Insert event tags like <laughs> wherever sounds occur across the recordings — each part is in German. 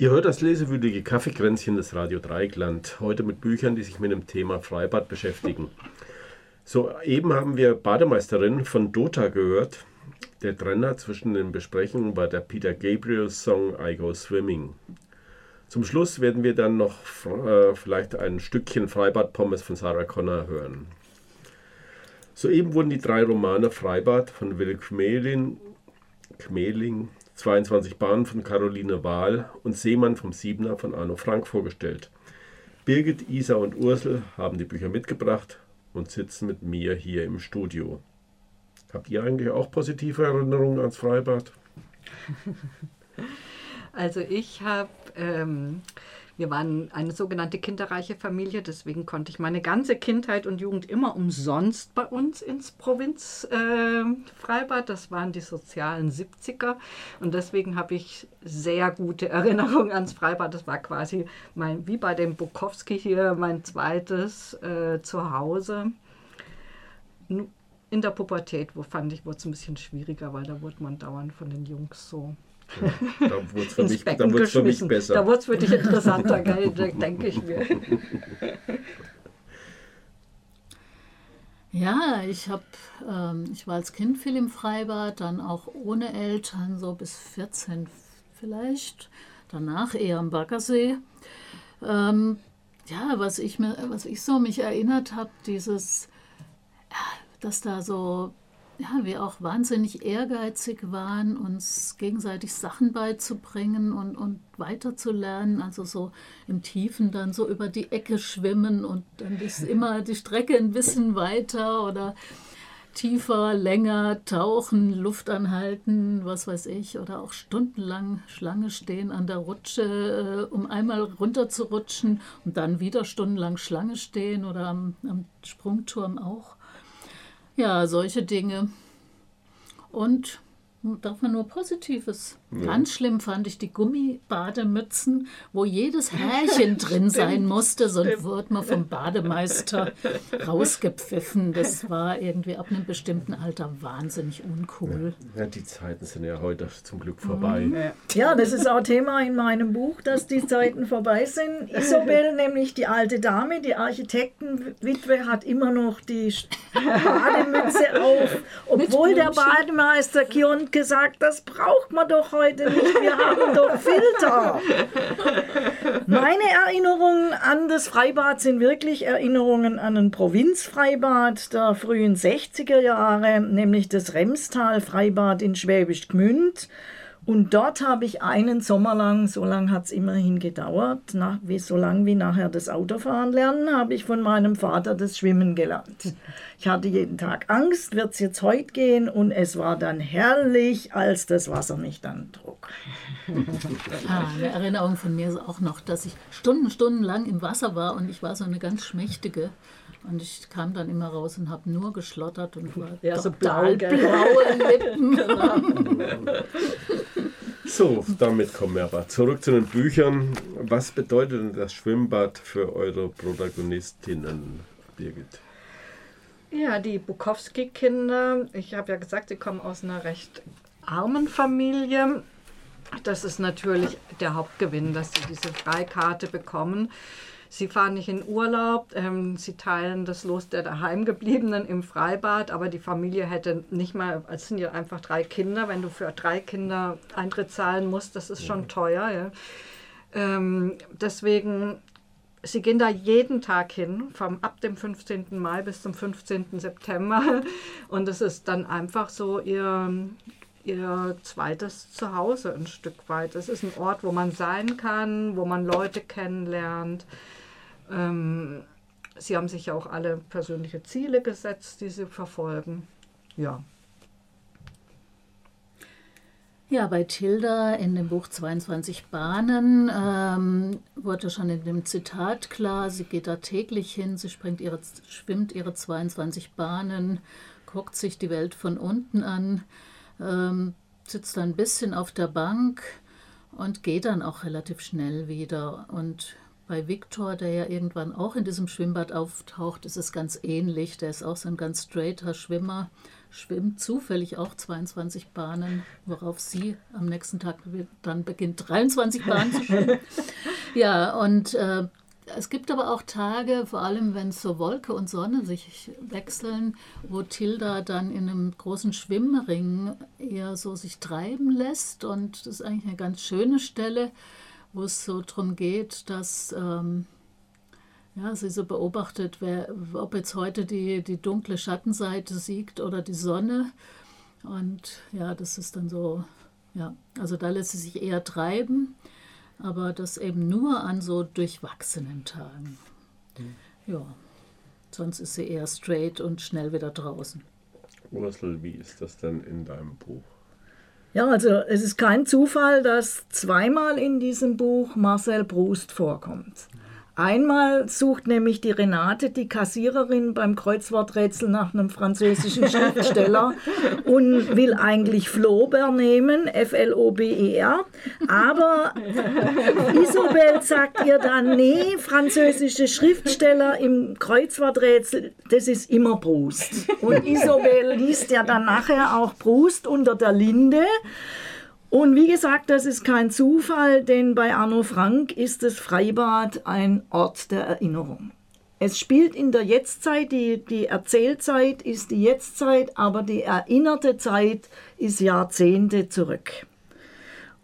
Ihr hört das lesewürdige Kaffeekränzchen des Radio Dreigland, heute mit Büchern, die sich mit dem Thema Freibad beschäftigen. So, eben haben wir Bademeisterin von Dota gehört. Der Trenner zwischen den Besprechungen war der Peter Gabriel Song I Go Swimming. Zum Schluss werden wir dann noch äh, vielleicht ein Stückchen Freibad-Pommes von Sarah Connor hören. Soeben wurden die drei Romane Freibad von Will Kmelin, Kmeling, 22 Bahnen von Caroline Wahl und Seemann vom Siebener von Arno Frank vorgestellt. Birgit, Isa und Ursel haben die Bücher mitgebracht und sitzen mit mir hier im Studio. Habt ihr eigentlich auch positive Erinnerungen ans Freibad? <laughs> Also ich habe, ähm, wir waren eine sogenannte kinderreiche Familie, deswegen konnte ich meine ganze Kindheit und Jugend immer umsonst bei uns ins Provinzfreibad. Äh, das waren die sozialen 70er und deswegen habe ich sehr gute Erinnerungen ans Freibad. Das war quasi mein, wie bei dem Bukowski hier, mein zweites äh, Zuhause in der Pubertät, wo fand ich, wurde es ein bisschen schwieriger, weil da wurde man dauernd von den Jungs so ja, da wurde es für, mich, für mich besser. Da wurde es für dich interessanter, denke ich mir. <laughs> Ja, ich habe, ähm, ich war als Kind viel im Freibad, dann auch ohne Eltern, so bis 14 vielleicht. Danach eher am Baggersee. Ähm, ja, was ich mir, was ich so mich erinnert habe, dieses, dass da so ja, wir auch wahnsinnig ehrgeizig waren, uns gegenseitig Sachen beizubringen und, und weiterzulernen. Also so im Tiefen dann so über die Ecke schwimmen und dann ist immer die Strecke ein bisschen weiter oder tiefer, länger tauchen, Luft anhalten, was weiß ich, oder auch stundenlang Schlange stehen an der Rutsche, äh, um einmal runter zu rutschen und dann wieder stundenlang Schlange stehen oder am, am Sprungturm auch. Ja, solche Dinge. Und darf man nur Positives. Ja. Ganz schlimm fand ich die Gummibademützen, wo jedes Härchen drin <laughs> sein musste, sonst wurde man vom Bademeister rausgepfiffen. Das war irgendwie ab einem bestimmten Alter wahnsinnig uncool. Ja, die Zeiten sind ja heute zum Glück vorbei. Mhm. Ja, das ist auch Thema in meinem Buch, dass die Zeiten vorbei sind. Isobel, nämlich die alte Dame, die Architektenwitwe, hat immer noch die Bademütze auf, obwohl der Bademeister Kion gesagt, das braucht man doch heute nicht, wir haben doch Filter. Meine Erinnerungen an das Freibad sind wirklich Erinnerungen an ein Provinzfreibad der frühen 60er Jahre, nämlich das Remstal Freibad in Schwäbisch Gmünd. Und dort habe ich einen Sommer lang, so lange hat es immerhin gedauert, nach, wie, so lange wie nachher das Autofahren lernen, habe ich von meinem Vater das Schwimmen gelernt. Ich hatte jeden Tag Angst, wird es jetzt heute gehen? Und es war dann herrlich, als das Wasser mich dann trug. ah, eine Erinnerung von mir ist auch noch, dass ich Stunden, Stunden lang im Wasser war und ich war so eine ganz schmächtige. Und ich kam dann immer raus und habe nur geschlottert und war ja, so blau, blaue Lippen. <laughs> genau. So, damit kommen wir aber zurück zu den Büchern. Was bedeutet denn das Schwimmbad für eure Protagonistinnen, Birgit? Ja, die Bukowski-Kinder, ich habe ja gesagt, sie kommen aus einer recht armen Familie. Das ist natürlich der Hauptgewinn, dass sie diese Freikarte bekommen. Sie fahren nicht in Urlaub, ähm, sie teilen das Los der Daheimgebliebenen im Freibad, aber die Familie hätte nicht mal, es sind ja einfach drei Kinder, wenn du für drei Kinder Eintritt zahlen musst, das ist schon teuer. Ja. Ähm, deswegen, sie gehen da jeden Tag hin, vom, ab dem 15. Mai bis zum 15. September <laughs> und es ist dann einfach so ihr, ihr zweites Zuhause ein Stück weit. Es ist ein Ort, wo man sein kann, wo man Leute kennenlernt. Ähm, sie haben sich ja auch alle persönliche Ziele gesetzt, die sie verfolgen. Ja. Ja, bei Tilda in dem Buch 22 Bahnen ähm, wurde schon in dem Zitat klar, sie geht da täglich hin, sie springt ihre, schwimmt ihre 22 Bahnen, guckt sich die Welt von unten an, ähm, sitzt ein bisschen auf der Bank und geht dann auch relativ schnell wieder. Und bei Viktor, der ja irgendwann auch in diesem Schwimmbad auftaucht, ist es ganz ähnlich. Der ist auch so ein ganz straighter Schwimmer, schwimmt zufällig auch 22 Bahnen, worauf sie am nächsten Tag dann beginnt, 23 Bahnen zu schwimmen. <laughs> Ja, und äh, es gibt aber auch Tage, vor allem wenn so Wolke und Sonne sich wechseln, wo Tilda dann in einem großen Schwimmring eher so sich treiben lässt. Und das ist eigentlich eine ganz schöne Stelle, wo es so darum geht, dass ähm, ja, sie so beobachtet, wer, ob jetzt heute die, die dunkle Schattenseite siegt oder die Sonne. Und ja, das ist dann so, ja, also da lässt sie sich eher treiben aber das eben nur an so durchwachsenen Tagen. Mhm. Ja, sonst ist sie eher straight und schnell wieder draußen. Ursel, wie ist das denn in deinem Buch? Ja, also es ist kein Zufall, dass zweimal in diesem Buch Marcel Proust vorkommt. Einmal sucht nämlich die Renate, die Kassiererin, beim Kreuzworträtsel nach einem französischen Schriftsteller <laughs> und will eigentlich Flaubert nehmen, F-L-O-B-E-R. Aber Isobel sagt ihr dann, nee, französische Schriftsteller im Kreuzworträtsel, das ist immer Proust. Und Isobel liest ja dann nachher auch Proust unter der Linde. Und wie gesagt, das ist kein Zufall, denn bei Arno Frank ist das Freibad ein Ort der Erinnerung. Es spielt in der Jetztzeit, die, die Erzählzeit ist die Jetztzeit, aber die erinnerte Zeit ist Jahrzehnte zurück.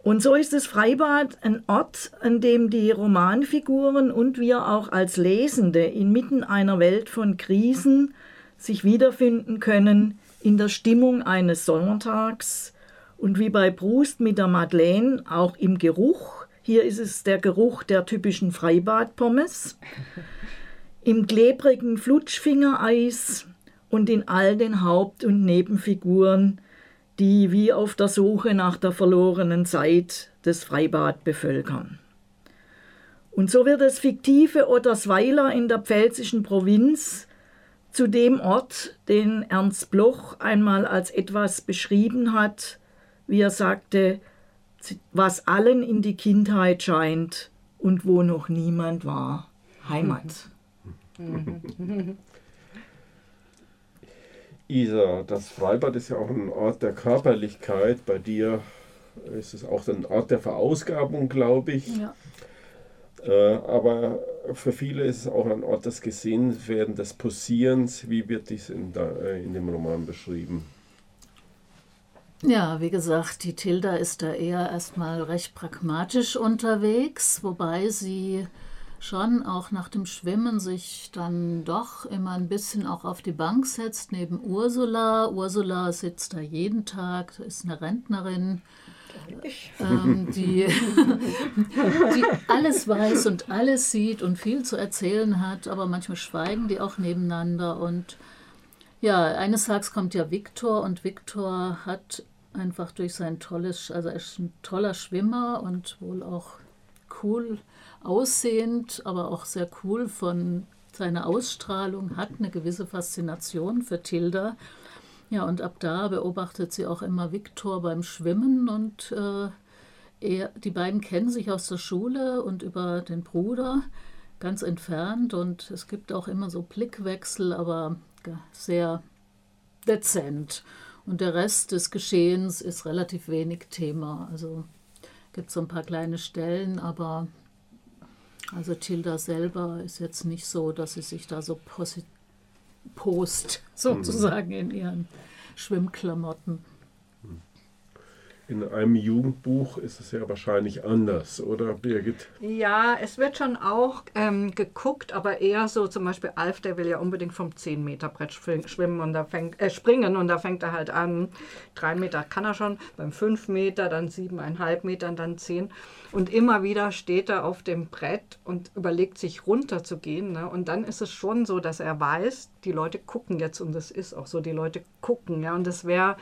Und so ist das Freibad ein Ort, an dem die Romanfiguren und wir auch als Lesende inmitten einer Welt von Krisen sich wiederfinden können in der Stimmung eines Sonntags, und wie bei Proust mit der Madeleine auch im Geruch. Hier ist es der Geruch der typischen Freibadpommes. Im klebrigen Flutschfingereis und in all den Haupt- und Nebenfiguren, die wie auf der Suche nach der verlorenen Zeit das Freibad bevölkern. Und so wird das fiktive Ottersweiler in der pfälzischen Provinz zu dem Ort, den Ernst Bloch einmal als etwas beschrieben hat, wie er sagte, was allen in die Kindheit scheint und wo noch niemand war. Heimat. <laughs> Isa, das Freibad ist ja auch ein Ort der Körperlichkeit. Bei dir ist es auch ein Ort der Verausgabung, glaube ich. Ja. Äh, aber für viele ist es auch ein Ort des Gesehenwerden, des Posierens. Wie wird dies in, da, äh, in dem Roman beschrieben? Ja, wie gesagt, die Tilda ist da eher erstmal recht pragmatisch unterwegs, wobei sie schon auch nach dem Schwimmen sich dann doch immer ein bisschen auch auf die Bank setzt neben Ursula. Ursula sitzt da jeden Tag, ist eine Rentnerin, ähm, die, <laughs> die alles weiß und alles sieht und viel zu erzählen hat, aber manchmal schweigen die auch nebeneinander und ja, eines Tages kommt ja Viktor und Viktor hat einfach durch sein tolles, also er ist ein toller Schwimmer und wohl auch cool aussehend, aber auch sehr cool von seiner Ausstrahlung, hat eine gewisse Faszination für Tilda. Ja, und ab da beobachtet sie auch immer Viktor beim Schwimmen und äh, er, die beiden kennen sich aus der Schule und über den Bruder ganz entfernt und es gibt auch immer so Blickwechsel, aber sehr dezent. Und der Rest des Geschehens ist relativ wenig Thema. Also gibt es so ein paar kleine Stellen, aber also Tilda selber ist jetzt nicht so, dass sie sich da so post sozusagen in ihren Schwimmklamotten. In einem Jugendbuch ist es ja wahrscheinlich anders, oder Birgit? Ja, es wird schon auch ähm, geguckt, aber eher so zum Beispiel Alf, der will ja unbedingt vom 10-Meter-Brett schwimmen und da fängt, äh, springen und da fängt er halt an. Drei Meter kann er schon, beim 5 Meter, dann 7,5 Meter, dann 10. Und immer wieder steht er auf dem Brett und überlegt sich runter zu gehen. Ne? Und dann ist es schon so, dass er weiß, die Leute gucken jetzt und das ist auch so, die Leute gucken. Ja? Und es wäre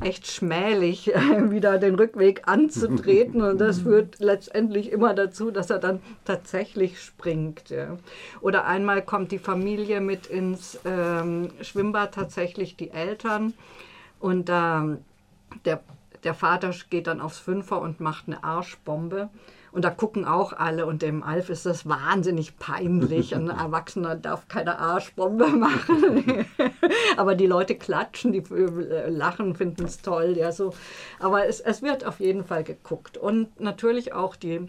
echt schmählich, <laughs> wieder den Rückweg anzutreten. Und das führt letztendlich immer dazu, dass er dann tatsächlich springt. Ja? Oder einmal kommt die Familie mit ins ähm, Schwimmbad, tatsächlich die Eltern. Und ähm, der der Vater geht dann aufs Fünfer und macht eine Arschbombe. Und da gucken auch alle und dem Alf ist das wahnsinnig peinlich. Ein <laughs> Erwachsener darf keine Arschbombe machen. <laughs> Aber die Leute klatschen, die äh, lachen, finden es toll. Ja, so. Aber es, es wird auf jeden Fall geguckt. Und natürlich auch die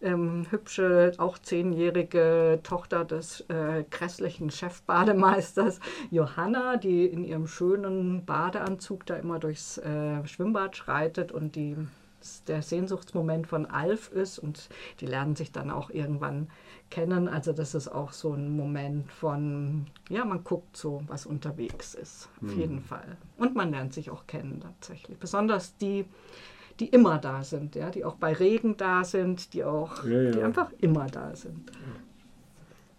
ähm, hübsche, auch zehnjährige Tochter des äh, grässlichen Chefbademeisters Johanna, die in ihrem schönen Badeanzug da immer durchs äh, Schwimmbad schreitet und die der Sehnsuchtsmoment von Alf ist und die lernen sich dann auch irgendwann kennen. Also das ist auch so ein Moment von, ja, man guckt so, was unterwegs ist, auf hm. jeden Fall. Und man lernt sich auch kennen tatsächlich. Besonders die, die immer da sind, ja, die auch bei Regen da sind, die auch, ja, ja. die einfach immer da sind.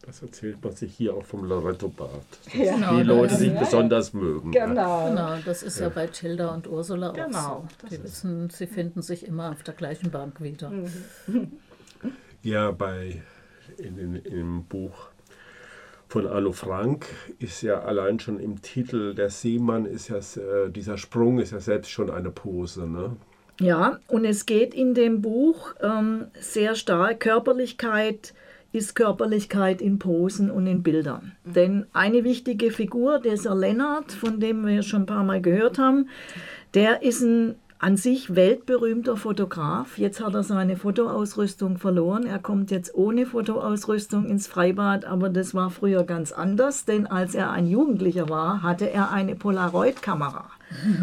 Das erzählt man sich hier auch vom Loretto-Bad. Ja. Genau, die Leute sich besonders mögen. Genau. genau, das ist ja, bei Tilda und Ursula genau, auch so. Die wissen, sie finden sich immer auf der gleichen Bank wieder. Mhm. <laughs> Ja, bei in, in, im Buch von Anno Frank ist ja allein schon im Titel der Seemann ist ja äh, dieser Sprung ist ja selbst schon eine Pose, ne? Ja, und es geht in dem Buch ähm, sehr stark Körperlichkeit ist Körperlichkeit in Posen und in Bildern. Mhm. Denn eine wichtige Figur, dieser Lennart, von dem wir schon ein paar Mal gehört haben, der ist ein an sich weltberühmter Fotograf. Jetzt hat er seine Fotoausrüstung verloren. Er kommt jetzt ohne Fotoausrüstung ins Freibad, aber das war früher ganz anders, denn als er ein Jugendlicher war, hatte er eine Polaroid-Kamera.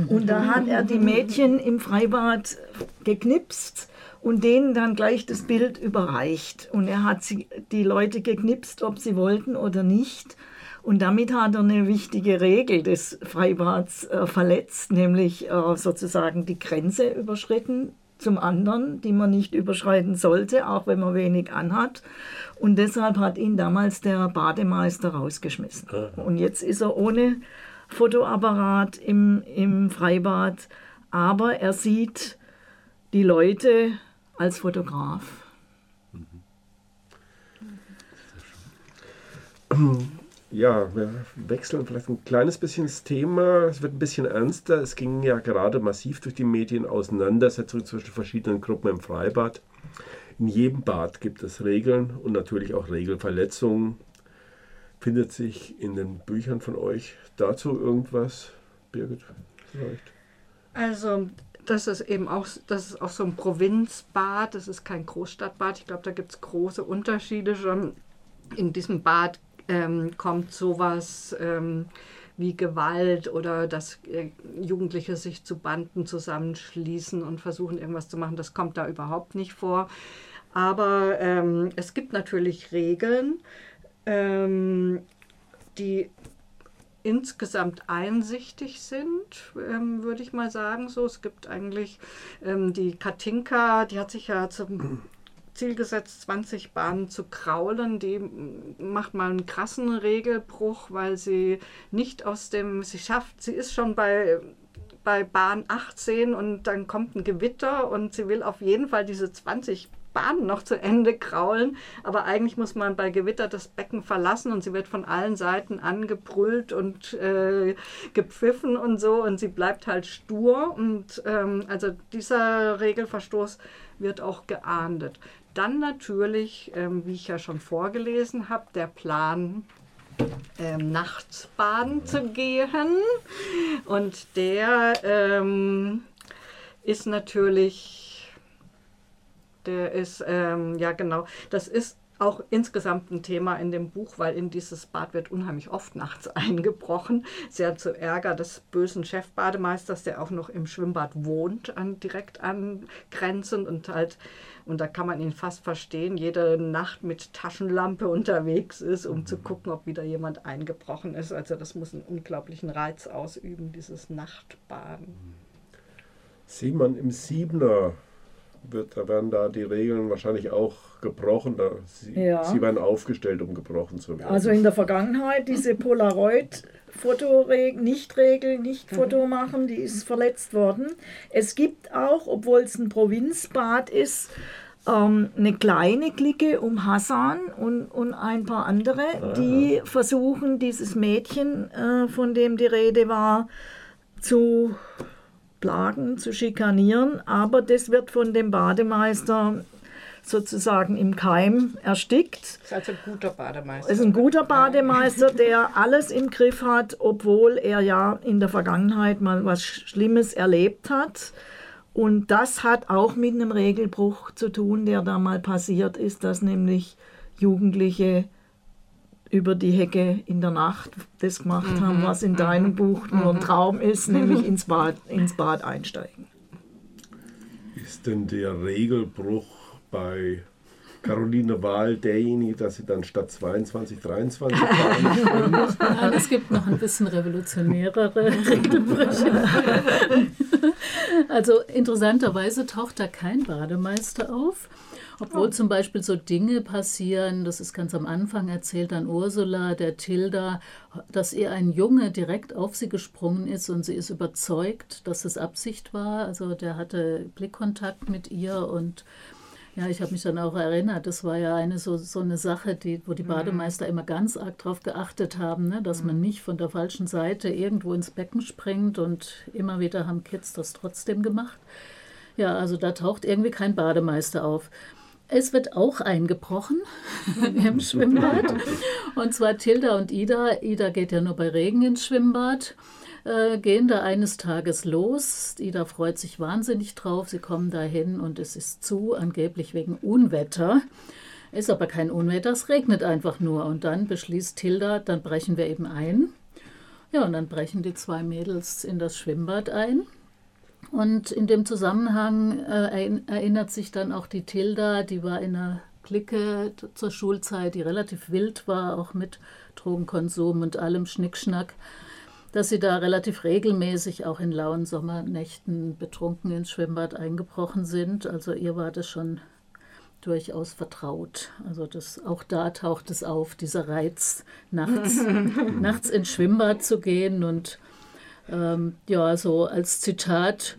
Und da hat er die Mädchen im Freibad geknipst und denen dann gleich das Bild überreicht. Und er hat sie, die Leute geknipst, ob sie wollten oder nicht. Und damit hat er eine wichtige Regel des Freibads äh, verletzt, nämlich äh, sozusagen die Grenze überschritten zum anderen, die man nicht überschreiten sollte, auch wenn man wenig anhat. Und deshalb hat ihn damals der Bademeister rausgeschmissen. Und jetzt ist er ohne Fotoapparat im, im Freibad, aber er sieht die Leute als Fotograf. Mhm. Ja, wir wechseln vielleicht ein kleines bisschen das Thema. Es wird ein bisschen ernster. Es ging ja gerade massiv durch die Medien Auseinandersetzungen zwischen verschiedenen Gruppen im Freibad. In jedem Bad gibt es Regeln und natürlich auch Regelverletzungen. Findet sich in den Büchern von euch dazu irgendwas, Birgit? Vielleicht? Also das ist eben auch, das ist auch so ein Provinzbad, das ist kein Großstadtbad. Ich glaube, da gibt es große Unterschiede schon. In diesem Bad ähm, kommt sowas ähm, wie Gewalt oder dass äh, Jugendliche sich zu Banden zusammenschließen und versuchen irgendwas zu machen, das kommt da überhaupt nicht vor. Aber ähm, es gibt natürlich Regeln, ähm, die insgesamt einsichtig sind, ähm, würde ich mal sagen. So, es gibt eigentlich ähm, die Katinka, die hat sich ja zum Ziel gesetzt, 20 Bahnen zu kraulen. Die macht mal einen krassen Regelbruch, weil sie nicht aus dem, sie schafft, sie ist schon bei, bei Bahn 18 und dann kommt ein Gewitter und sie will auf jeden Fall diese 20 Bahnen noch zu Ende kraulen. Aber eigentlich muss man bei Gewitter das Becken verlassen und sie wird von allen Seiten angebrüllt und äh, gepfiffen und so und sie bleibt halt stur. Und ähm, also dieser Regelverstoß wird auch geahndet. Dann natürlich, ähm, wie ich ja schon vorgelesen habe, der Plan, ähm, nachts baden zu gehen. Und der ähm, ist natürlich, der ist, ähm, ja genau, das ist auch insgesamt ein Thema in dem Buch, weil in dieses Bad wird unheimlich oft nachts <laughs> eingebrochen. Sehr zu Ärger des bösen Chefbademeisters, der auch noch im Schwimmbad wohnt, an, direkt angrenzend und halt und da kann man ihn fast verstehen, jede Nacht mit Taschenlampe unterwegs ist, um mhm. zu gucken, ob wieder jemand eingebrochen ist. Also das muss einen unglaublichen Reiz ausüben, dieses Nachtbaden. Simon im Siebener wird, da werden da die Regeln wahrscheinlich auch gebrochen. Da, sie, ja. sie werden aufgestellt, um gebrochen zu werden. Also in der Vergangenheit diese Polaroid Fotoregel, Nicht-Regel, nicht mhm. Machen, die ist verletzt worden. Es gibt auch, obwohl es ein Provinzbad ist, ähm, eine kleine Clique um Hassan und, und ein paar andere, Aha. die versuchen, dieses Mädchen, äh, von dem die Rede war, zu plagen, zu schikanieren. Aber das wird von dem Bademeister sozusagen im Keim erstickt. Ist also ein guter Bademeister. ist ein guter Bademeister, der alles im Griff hat, obwohl er ja in der Vergangenheit mal was Schlimmes erlebt hat. Und das hat auch mit einem Regelbruch zu tun, der da mal passiert ist, dass nämlich Jugendliche über die Hecke in der Nacht das gemacht haben, was in deinem Buch nur ein Traum ist, nämlich ins Bad, ins Bad einsteigen. Ist denn der Regelbruch bei Caroline Wahl derjenige, dass sie dann statt 22, 23 fahren? <laughs> Nein, es gibt noch ein bisschen revolutionärere <laughs> Regelbrüche. Also interessanterweise taucht da kein Bademeister auf. Obwohl zum Beispiel so Dinge passieren, das ist ganz am Anfang erzählt an Ursula, der Tilda, dass ihr ein Junge direkt auf sie gesprungen ist und sie ist überzeugt, dass es Absicht war. Also der hatte Blickkontakt mit ihr und ja, ich habe mich dann auch erinnert, das war ja eine so, so eine Sache, die, wo die Bademeister immer ganz arg darauf geachtet haben, ne, dass man nicht von der falschen Seite irgendwo ins Becken springt und immer wieder haben Kids das trotzdem gemacht. Ja, also da taucht irgendwie kein Bademeister auf. Es wird auch eingebrochen <laughs> im Schwimmbad. Und zwar Tilda und Ida. Ida geht ja nur bei Regen ins Schwimmbad äh, gehen da eines Tages los. Ida freut sich wahnsinnig drauf. Sie kommen dahin und es ist zu, angeblich wegen Unwetter. Ist aber kein Unwetter, es regnet einfach nur. Und dann beschließt Tilda, dann brechen wir eben ein. Ja, und dann brechen die zwei Mädels in das Schwimmbad ein. Und in dem Zusammenhang äh, erinnert sich dann auch die Tilda, die war in einer Clique zur Schulzeit, die relativ wild war, auch mit Drogenkonsum und allem Schnickschnack dass sie da relativ regelmäßig auch in lauen Sommernächten betrunken ins Schwimmbad eingebrochen sind. Also ihr war das schon durchaus vertraut. Also das, auch da taucht es auf, dieser Reiz, nachts, <laughs> nachts ins Schwimmbad zu gehen. Und ähm, ja, so als Zitat,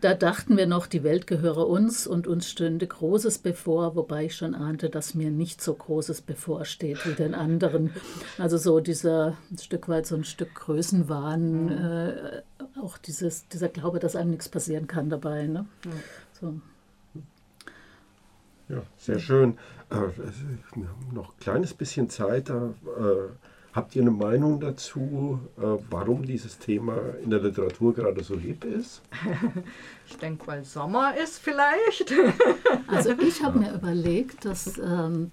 da dachten wir noch, die Welt gehöre uns und uns stünde Großes bevor, wobei ich schon ahnte, dass mir nicht so Großes bevorsteht wie den anderen. Also so dieser ein Stück weit so ein Stück Größenwahn, mhm. äh, auch dieses, dieser Glaube, dass einem nichts passieren kann dabei. Ne? So. Ja, sehr schön. Äh, wir haben noch ein kleines bisschen Zeit. Da, äh, Habt ihr eine Meinung dazu, äh, warum dieses Thema in der Literatur gerade so hip ist? <laughs> Ich denke, weil Sommer ist vielleicht. <laughs> Also ich habe mir überlegt, dass ähm,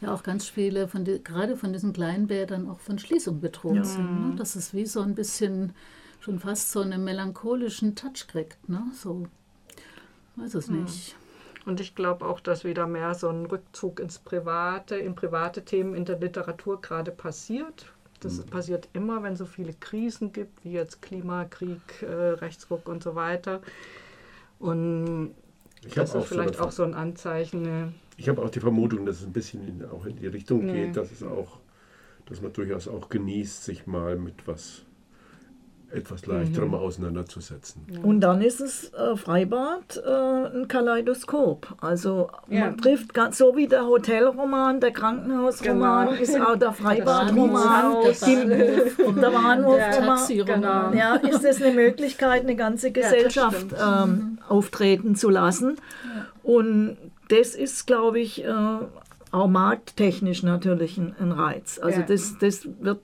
ja auch ganz viele, von die, gerade von diesen kleinen Bädern auch von Schließung bedroht ja. sind. Ne? Dass es wie so ein bisschen, schon fast so einen melancholischen Touch kriegt. Ne? So, weiß es nicht. Und ich glaube auch, dass wieder mehr so ein Rückzug ins Private, in private Themen in der Literatur gerade passiert. Das mhm. passiert immer, wenn es so viele Krisen gibt, wie jetzt Klimakrieg, äh, Rechtsruck und so weiter. Und ich das ist vielleicht so auch so ein Anzeichen. Ne? Ich habe auch die Vermutung, dass es ein bisschen in, auch in die Richtung nee. geht, dass es auch, dass man durchaus auch genießt, sich mal mit was etwas leichterem mhm. auseinanderzusetzen. Und dann ist es äh, Freibad äh, ein Kaleidoskop. Also ja. man trifft ganz so wie der Hotelroman, der Krankenhausroman genau. ist auch der Freibadroman, der Bahnhofroman. Genau. Ja, ist es eine Möglichkeit, eine ganze Gesellschaft ja, ähm, auftreten zu lassen. Und das ist, glaube ich, äh, auch markttechnisch natürlich ein, ein Reiz. Also ja. das, das wird,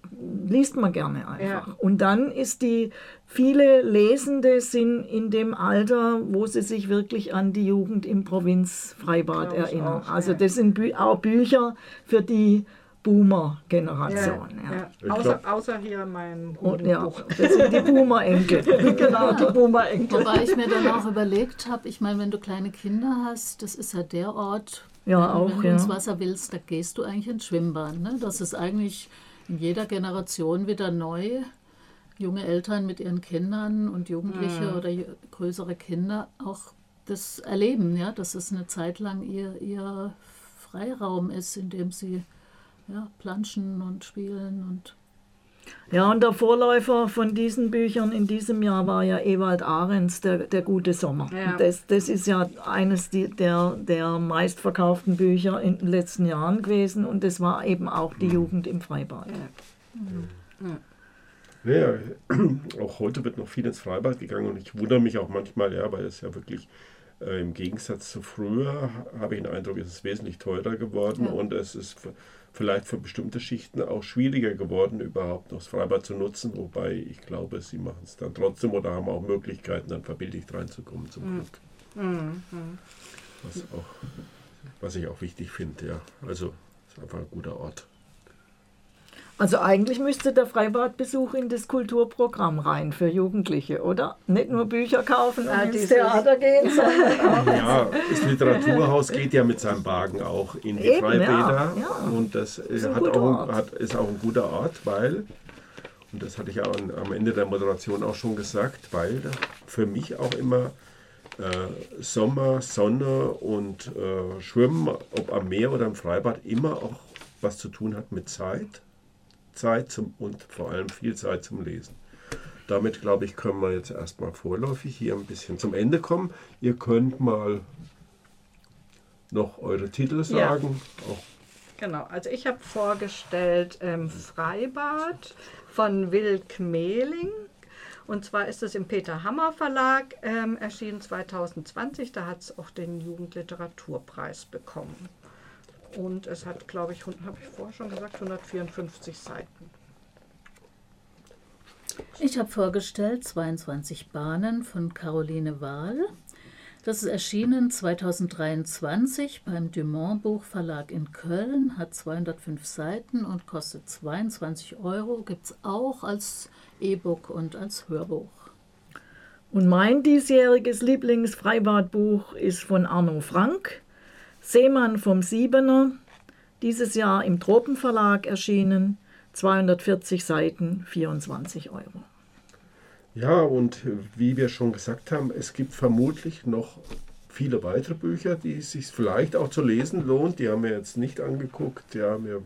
liest man gerne einfach. Ja. Und dann ist die, viele Lesende sind in dem Alter, wo sie sich wirklich an die Jugend im Provinzfreibad erinnern. Auch, also das sind Bü auch Bücher für die Boomer-Generation. Ja, ja. Außer, außer, hier mein Und, ja, Das sind die Boomer-Enkel. <laughs> genau, die Boomer-Enkel. Wobei ich mir dann auch überlegt habe, ich meine, wenn du kleine Kinder hast, das ist ja der Ort, ja, auch, Wenn du ins Wasser willst, da gehst du eigentlich ins Schwimmbad. Ne? Das ist eigentlich in jeder Generation wieder neu. Junge Eltern mit ihren Kindern und Jugendliche ja. oder größere Kinder auch das erleben, ja, dass es eine Zeit lang ihr, ihr Freiraum ist, in dem sie ja, planschen und spielen und ja, und der Vorläufer von diesen Büchern in diesem Jahr war ja Ewald Ahrens, der, der gute Sommer. Ja. Das, das ist ja eines der, der meistverkauften Bücher in den letzten Jahren gewesen und das war eben auch die Jugend im Freibad. Ja. Ja. ja. <clears throat> auch heute wird noch viel ins Freibad gegangen und ich wundere mich auch manchmal, ja, weil es ja wirklich Äh, Im Gegensatz zu früher habe ich den Eindruck, es ist wesentlich teurer geworden Ja. und es ist vielleicht für bestimmte Schichten auch schwieriger geworden, überhaupt noch das Freibad zu nutzen. Wobei ich glaube, sie machen es dann trotzdem oder haben auch Möglichkeiten, dann verbilligt reinzukommen zum Glück. Was, auch, was ich auch wichtig finde, ja. Also es ist einfach ein guter Ort. Also eigentlich müsste der Freibadbesuch in das Kulturprogramm rein für Jugendliche, oder? Nicht nur Bücher kaufen und Ja, ins Theater gehen, <laughs> sondern auch Ja, das Literaturhaus geht ja mit seinem Wagen auch in die Eben, Freibäder ja, ja. und das ist, hat auch, hat, ist auch ein guter Ort, weil, und das hatte ich ja am Ende der Moderation auch schon gesagt, weil für mich auch immer äh, Sommer, Sonne und äh, Schwimmen, ob am Meer oder im Freibad, immer auch was zu tun hat mit Zeit. Zeit zum, und vor allem viel Zeit zum Lesen. Damit, glaube ich, können wir jetzt erstmal vorläufig hier ein bisschen zum Ende kommen. Ihr könnt mal noch eure Titel sagen. Auch Genau, also ich habe vorgestellt ähm, Freibad von Wilk Mehling. Und zwar ist es im Peter Hammer Verlag ähm, erschienen 2020. Da hat es auch den Jugendliteraturpreis bekommen. Und es hat, glaube ich, habe ich vorher schon gesagt, 154 Seiten. Ich habe vorgestellt 22 Bahnen von Caroline Wahl. Das ist erschienen 2023 beim Dumont Buchverlag in Köln, hat 205 Seiten und kostet 22 Euro. Gibt es auch als E-Book und als Hörbuch. Und mein diesjähriges Lieblingsfreibadbuch ist von Arno Frank, Seemann vom Siebener, dieses Jahr im Tropenverlag erschienen, 240 Seiten, 24 Euro. Ja, und wie wir schon gesagt haben, es gibt vermutlich noch viele weitere Bücher, die es sich vielleicht auch zu lesen lohnt. Die haben wir jetzt nicht angeguckt. Ja, wir,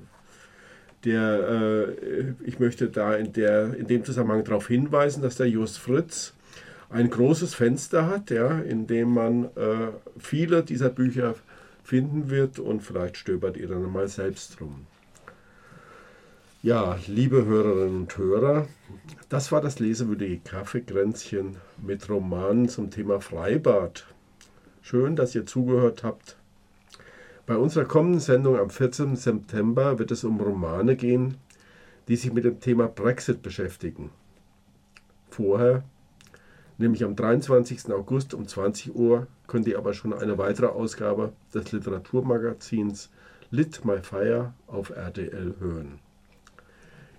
der, äh, ich möchte da in, der, in dem Zusammenhang darauf hinweisen, dass der Just Fritz ein großes Fenster hat, ja, in dem man äh, viele dieser Bücher finden wird und vielleicht stöbert ihr dann mal selbst drum. Ja, liebe Hörerinnen und Hörer, das war das lesewürdige Kaffeekränzchen mit Romanen zum Thema Freibad. Schön, dass ihr zugehört habt. Bei unserer kommenden Sendung am 14. September wird es um Romane gehen, die sich mit dem Thema Brexit beschäftigen. Vorher, nämlich am 23. August um 20 Uhr, könnt ihr aber schon eine weitere Ausgabe des Literaturmagazins Lit My Fire auf RTL hören.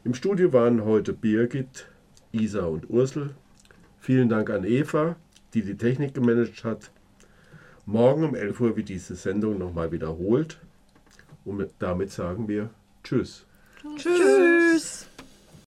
Im Studio waren heute Birgit, Isa und Ursel. Vielen Dank an Eva, die die Technik gemanagt hat. Morgen um 11 Uhr wird diese Sendung nochmal wiederholt. Und damit sagen wir Tschüss. Tschüss.